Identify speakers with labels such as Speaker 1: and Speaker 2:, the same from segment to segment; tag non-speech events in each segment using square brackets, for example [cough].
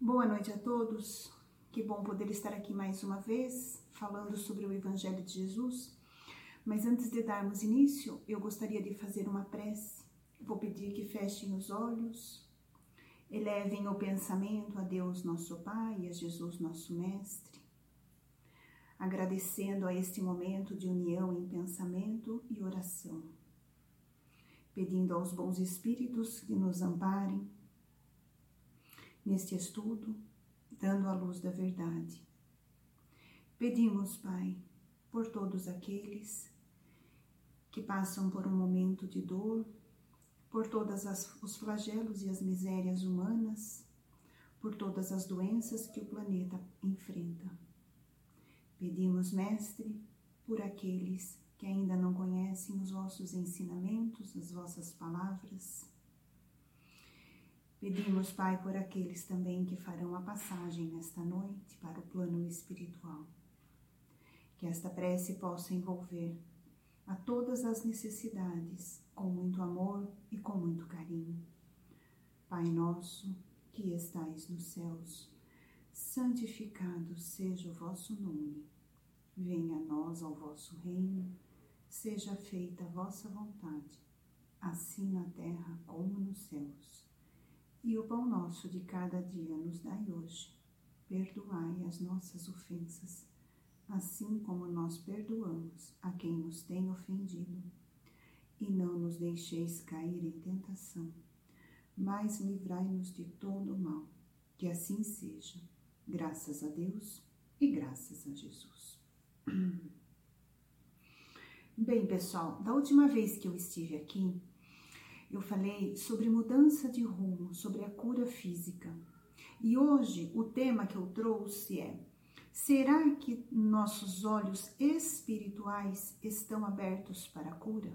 Speaker 1: Boa noite a todos. Que bom poder estar aqui mais uma vez falando sobre o Evangelho de Jesus. Mas antes de darmos início, eu gostaria de fazer uma prece. Vou pedir que fechem os olhos, elevem o pensamento a Deus nosso Pai e a Jesus nosso Mestre, agradecendo a este momento de união em pensamento e oração, pedindo aos bons espíritos que nos amparem neste estudo, dando a luz da verdade. Pedimos, Pai, por todos aqueles que passam por um momento de dor, por todos os flagelos e as misérias humanas, por todas as doenças que o planeta enfrenta. Pedimos, Mestre, por aqueles que ainda não conhecem os vossos ensinamentos, as vossas palavras, Pedimos, Pai, por aqueles também que farão a passagem nesta noite para o plano espiritual. Que esta prece possa envolver a todas as necessidades com muito amor e com muito carinho. Pai nosso, que estais nos céus, santificado seja o vosso nome. Venha a nós ao vosso reino, seja feita a vossa vontade, assim na terra como nos céus. E o pão nosso de cada dia nos dai hoje. Perdoai as nossas ofensas, assim como nós perdoamos a quem nos tem ofendido. E não nos deixeis cair em tentação, mas livrai-nos de todo o mal. Que assim seja, graças a Deus e graças a Jesus. [clears throat] Bem, pessoal, da última vez que eu estive aqui, eu falei sobre mudança de rumo, sobre a cura física. E hoje o tema que eu trouxe é: será que nossos olhos espirituais estão abertos para a cura?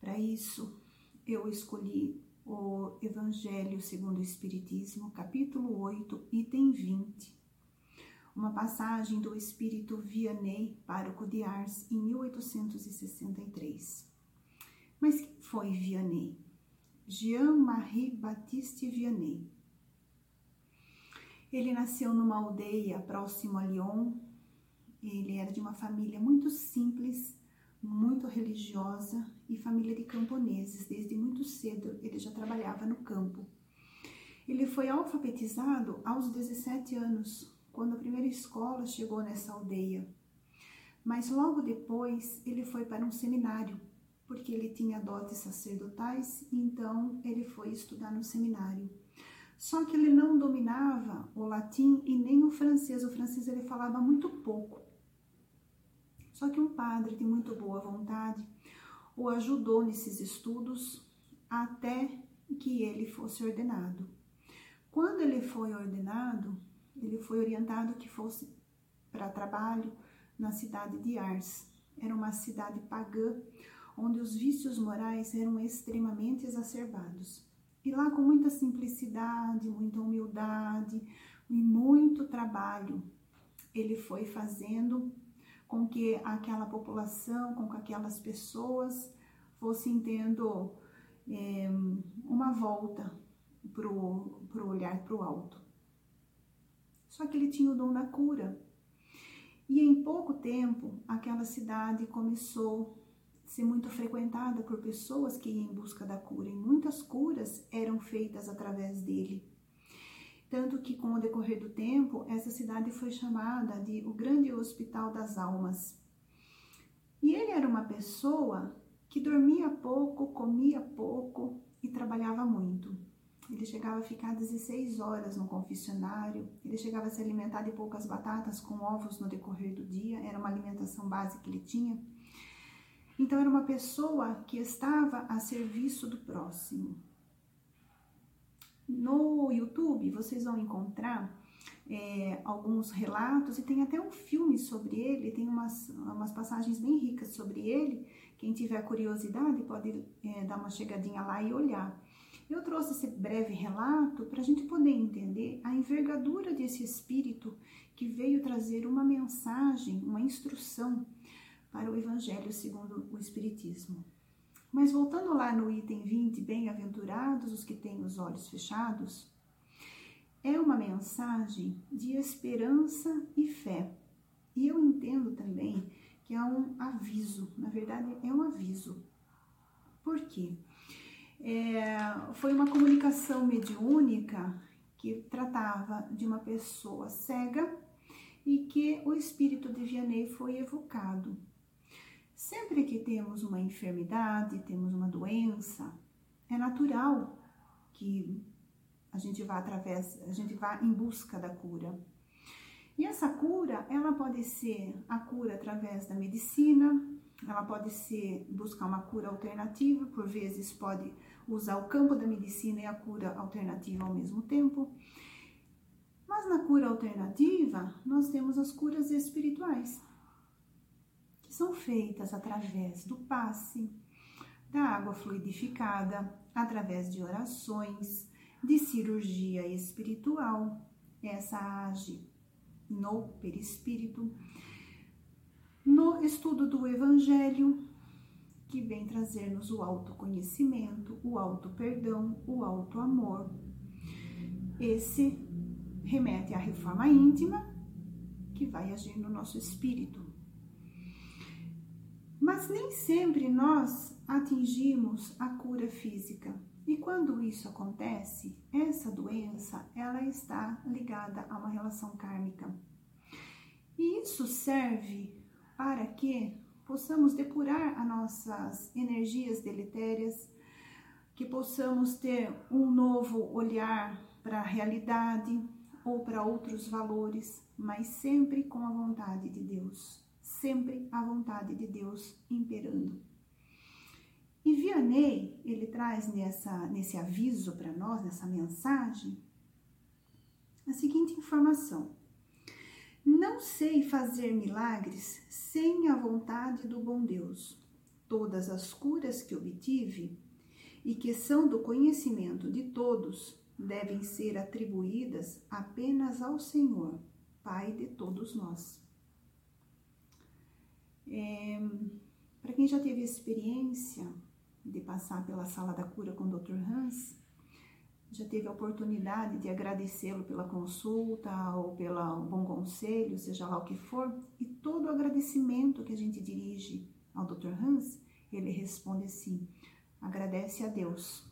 Speaker 1: Para isso, eu escolhi o Evangelho segundo o Espiritismo, capítulo 8, item 20. Uma passagem do Espírito Vianney, pároco de Ars, em 1863. Mas quem foi Vianney? Jean-Marie Baptiste Vianney. Ele nasceu numa aldeia próximo a Lyon. Ele era de uma família muito simples, muito religiosa e família de camponeses. Desde muito cedo ele já trabalhava no campo. Ele foi alfabetizado aos 17 anos, quando a primeira escola chegou nessa aldeia. Mas logo depois ele foi para um seminário porque ele tinha dotes sacerdotais, então ele foi estudar no seminário. Só que ele não dominava o latim e nem o francês. O francês ele falava muito pouco. Só que um padre de muito boa vontade o ajudou nesses estudos até que ele fosse ordenado. Quando ele foi ordenado, ele foi orientado que fosse para trabalho na cidade de Ars. Era uma cidade pagã, onde os vícios morais eram extremamente exacerbados. E lá, com muita simplicidade, muita humildade e muito trabalho, ele foi fazendo com que aquela população, com que aquelas pessoas fossem tendo é, uma volta para o olhar para o alto. Só que ele tinha o dom da cura. E em pouco tempo, aquela cidade começou ser muito frequentada por pessoas que iam em busca da cura, e muitas curas eram feitas através dele. Tanto que, com o decorrer do tempo, essa cidade foi chamada de o Grande Hospital das Almas. E ele era uma pessoa que dormia pouco, comia pouco e trabalhava muito. Ele chegava a ficar 16 horas no confessionário, ele chegava a se alimentar de poucas batatas com ovos no decorrer do dia, era uma alimentação básica que ele tinha. Então, era uma pessoa que estava a serviço do próximo. No YouTube, vocês vão encontrar é, alguns relatos e tem até um filme sobre ele, tem umas, umas passagens bem ricas sobre ele. Quem tiver curiosidade pode é, dar uma chegadinha lá e olhar. Eu trouxe esse breve relato para a gente poder entender a envergadura desse espírito que veio trazer uma mensagem, uma instrução para o Evangelho segundo o Espiritismo. Mas voltando lá no item 20, bem-aventurados os que têm os olhos fechados, é uma mensagem de esperança e fé. E eu entendo também que é um aviso, na verdade é um aviso. Por quê? É, foi uma comunicação mediúnica que tratava de uma pessoa cega e que o espírito de Vianney foi evocado. Sempre que temos uma enfermidade, temos uma doença, é natural que a gente vá através, a gente vá em busca da cura. E essa cura, ela pode ser a cura através da medicina, ela pode ser buscar uma cura alternativa, por vezes pode usar o campo da medicina e a cura alternativa ao mesmo tempo. Mas na cura alternativa, nós temos as curas espirituais, são feitas através do passe, da água fluidificada, através de orações, de cirurgia espiritual. Essa age no perispírito, no estudo do Evangelho, que vem trazer-nos o autoconhecimento, o auto-perdão, o auto-amor. Esse remete à reforma íntima, que vai agir no nosso espírito. Mas nem sempre nós atingimos a cura física. E quando isso acontece, essa doença, ela está ligada a uma relação kármica. E isso serve para que possamos depurar as nossas energias deletérias, que possamos ter um novo olhar para a realidade ou para outros valores, mas sempre com a vontade de Deus, sempre a vontade de Deus imperando. E Vianney, ele traz nessa, nesse aviso para nós, nessa mensagem, a seguinte informação: Não sei fazer milagres sem a vontade do bom Deus. Todas as curas que obtive e que são do conhecimento de todos devem ser atribuídas apenas ao Senhor, Pai de todos nós. É, Para quem já teve experiência de passar pela sala da cura com o Dr. Hans, já teve a oportunidade de agradecê-lo pela consulta ou pelo bom conselho, seja lá o que for, e todo o agradecimento que a gente dirige ao Dr. Hans, ele responde assim: agradece a Deus.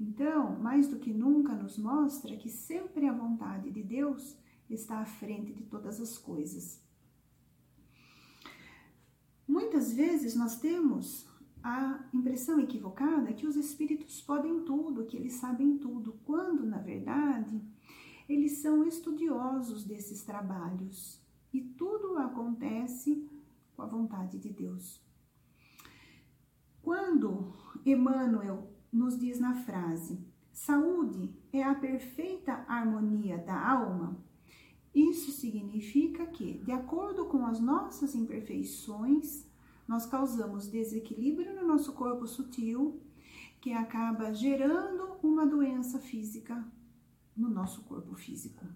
Speaker 1: Então, mais do que nunca, nos mostra que sempre a vontade de Deus está à frente de todas as coisas. Muitas vezes nós temos a impressão equivocada que os espíritos podem tudo, que eles sabem tudo, quando na verdade eles são estudiosos desses trabalhos e tudo acontece com a vontade de Deus. Quando Emmanuel nos diz na frase: saúde é a perfeita harmonia da alma, isso significa que, de acordo com as nossas imperfeições, nós causamos desequilíbrio no nosso corpo sutil, que acaba gerando uma doença física no nosso corpo físico.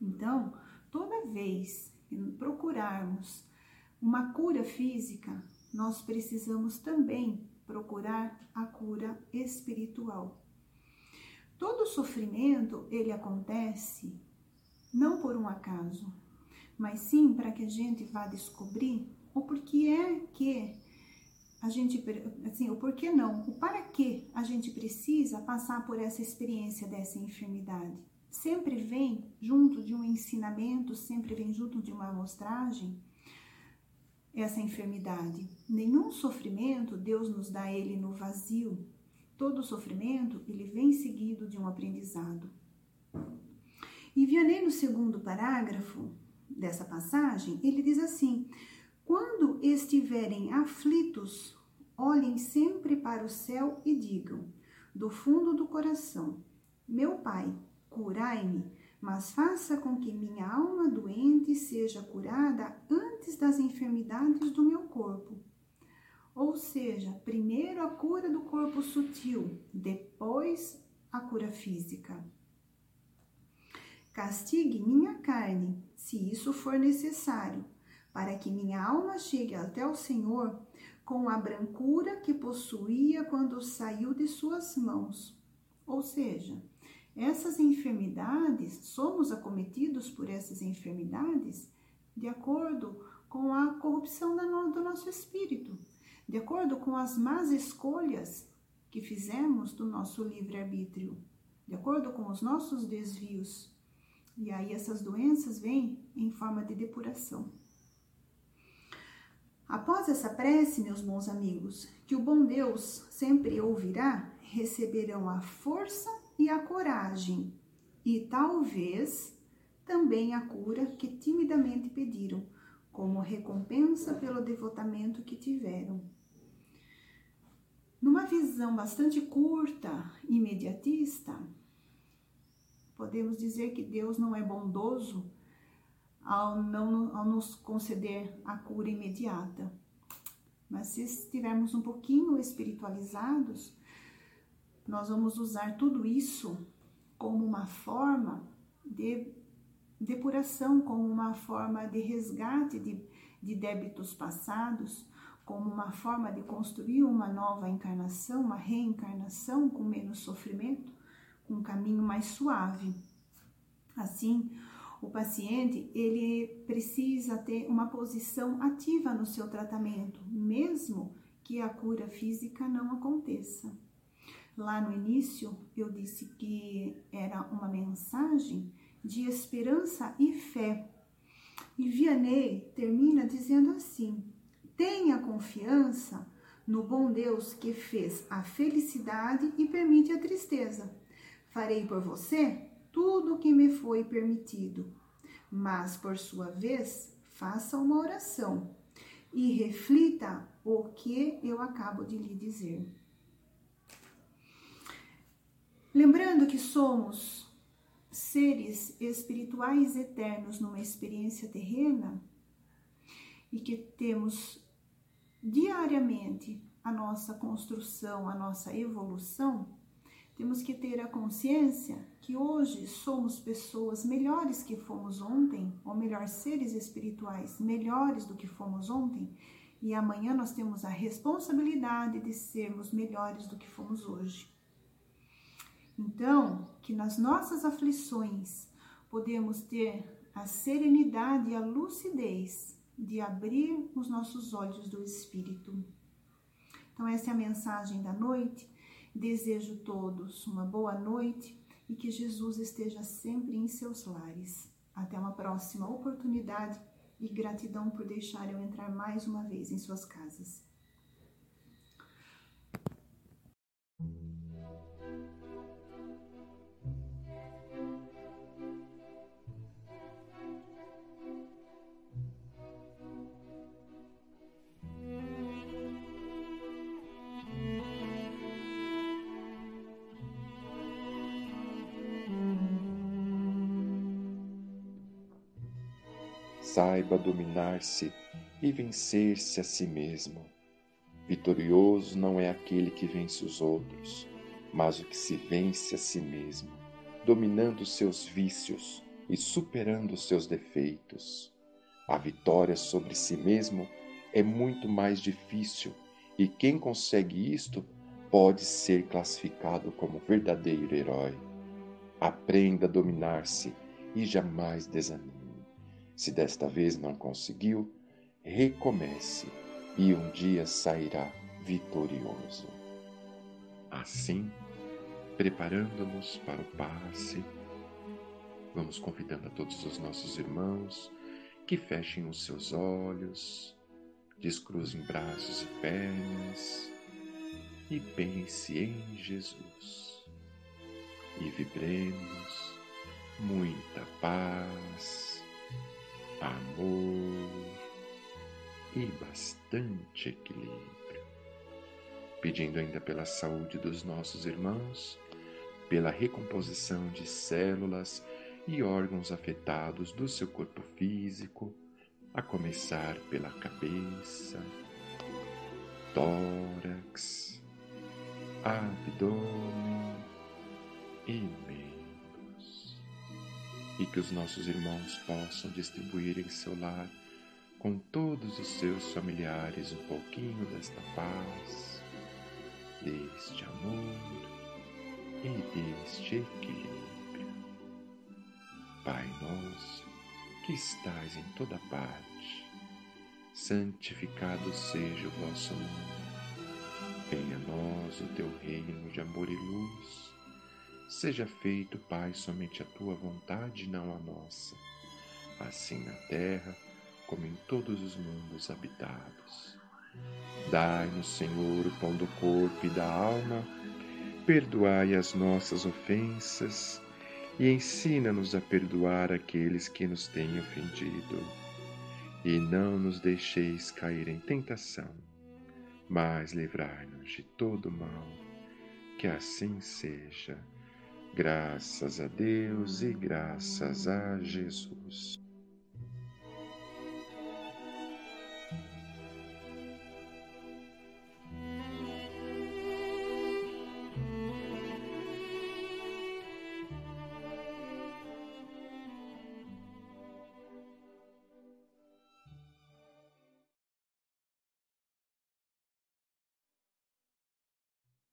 Speaker 1: Então, toda vez que procurarmos uma cura física, nós precisamos também procurar a cura espiritual. Todo sofrimento, ele acontece não por um acaso, mas sim para que a gente vá descobrir o porquê é que a gente, assim, o porquê não, o para que a gente precisa passar por essa experiência dessa enfermidade. Sempre vem junto de um ensinamento, sempre vem junto de uma amostragem essa enfermidade. Nenhum sofrimento Deus nos dá ele no vazio. Todo sofrimento ele vem seguido de um aprendizado. E Vianney, no segundo parágrafo dessa passagem, ele diz assim: quando estiverem aflitos, olhem sempre para o céu e digam, do fundo do coração: Meu Pai, curai-me, mas faça com que minha alma doente seja curada antes das enfermidades do meu corpo. Ou seja, primeiro a cura do corpo sutil, depois a cura física. Castigue minha carne, se isso for necessário para que minha alma chegue até o Senhor com a brancura que possuía quando saiu de suas mãos. Ou seja, essas enfermidades, somos acometidos por essas enfermidades de acordo com a corrupção do nosso espírito, de acordo com as más escolhas que fizemos do nosso livre-arbítrio, de acordo com os nossos desvios. E aí essas doenças vêm em forma de depuração. Após essa prece, meus bons amigos, que o bom Deus sempre ouvirá, receberão a força e a coragem, e talvez também a cura que timidamente pediram, como recompensa pelo devotamento que tiveram. Numa visão bastante curta, imediatista, podemos dizer que Deus não é bondoso ao, não, ao nos conceder a cura imediata. Mas se estivermos um pouquinho espiritualizados, nós vamos usar tudo isso como uma forma de depuração, como uma forma de resgate de, de débitos passados, como uma forma de construir uma nova encarnação, uma reencarnação com menos sofrimento, um caminho mais suave. Assim, o paciente ele precisa ter uma posição ativa no seu tratamento, mesmo que a cura física não aconteça. Lá no início eu disse que era uma mensagem de esperança e fé. E Vianney termina dizendo assim: tenha confiança no bom Deus que fez a felicidade e permite a tristeza. Farei por você tudo o que me foi permitido, mas por sua vez, faça uma oração e reflita o que eu acabo de lhe dizer. Lembrando que somos seres espirituais eternos numa experiência terrena e que temos diariamente a nossa construção, a nossa evolução, temos que ter a consciência que hoje somos pessoas melhores que fomos ontem, ou melhor, seres espirituais melhores do que fomos ontem, e amanhã nós temos a responsabilidade de sermos melhores do que fomos hoje. Então, que nas nossas aflições podemos ter a serenidade e a lucidez de abrir os nossos olhos do espírito. Então, essa é a mensagem da noite Desejo todos uma boa noite e que Jesus esteja sempre em seus lares. Até uma próxima oportunidade e gratidão por deixar eu entrar mais uma vez em suas casas.
Speaker 2: Saiba dominar-se e vencer-se a si mesmo. Vitorioso não é aquele que vence os outros, mas o que se vence a si mesmo, dominando seus vícios e superando seus defeitos. A vitória sobre si mesmo é muito mais difícil e quem consegue isto pode ser classificado como verdadeiro herói. Aprenda a dominar-se e jamais desanime. Se desta vez não conseguiu, recomece e um dia sairá vitorioso. Assim, preparando-nos para o passe, vamos convidando a todos os nossos irmãos que fechem os seus olhos, descruzem braços e pernas e pense em Jesus. E vibremos muita paz amor e bastante equilíbrio. Pedindo ainda pela saúde dos nossos irmãos, pela recomposição de células e órgãos afetados do seu corpo físico, a começar pela cabeça, tórax, abdômen e mente e que os nossos irmãos possam distribuir em seu lar com todos os seus familiares um pouquinho desta paz, deste amor e deste equilíbrio. Pai nosso, que estais em toda parte, santificado seja o vosso nome. Venha a nós o teu reino de amor e luz. Seja feito, Pai, somente a tua vontade, não a nossa, assim na terra como em todos os mundos habitados. Dai-nos, Senhor, o pão do corpo e da alma, perdoai as nossas ofensas e ensina-nos a perdoar aqueles que nos têm ofendido. E não nos deixeis cair em tentação, mas livrai-nos de todo mal. Que assim seja. Graças a Deus e graças a Jesus.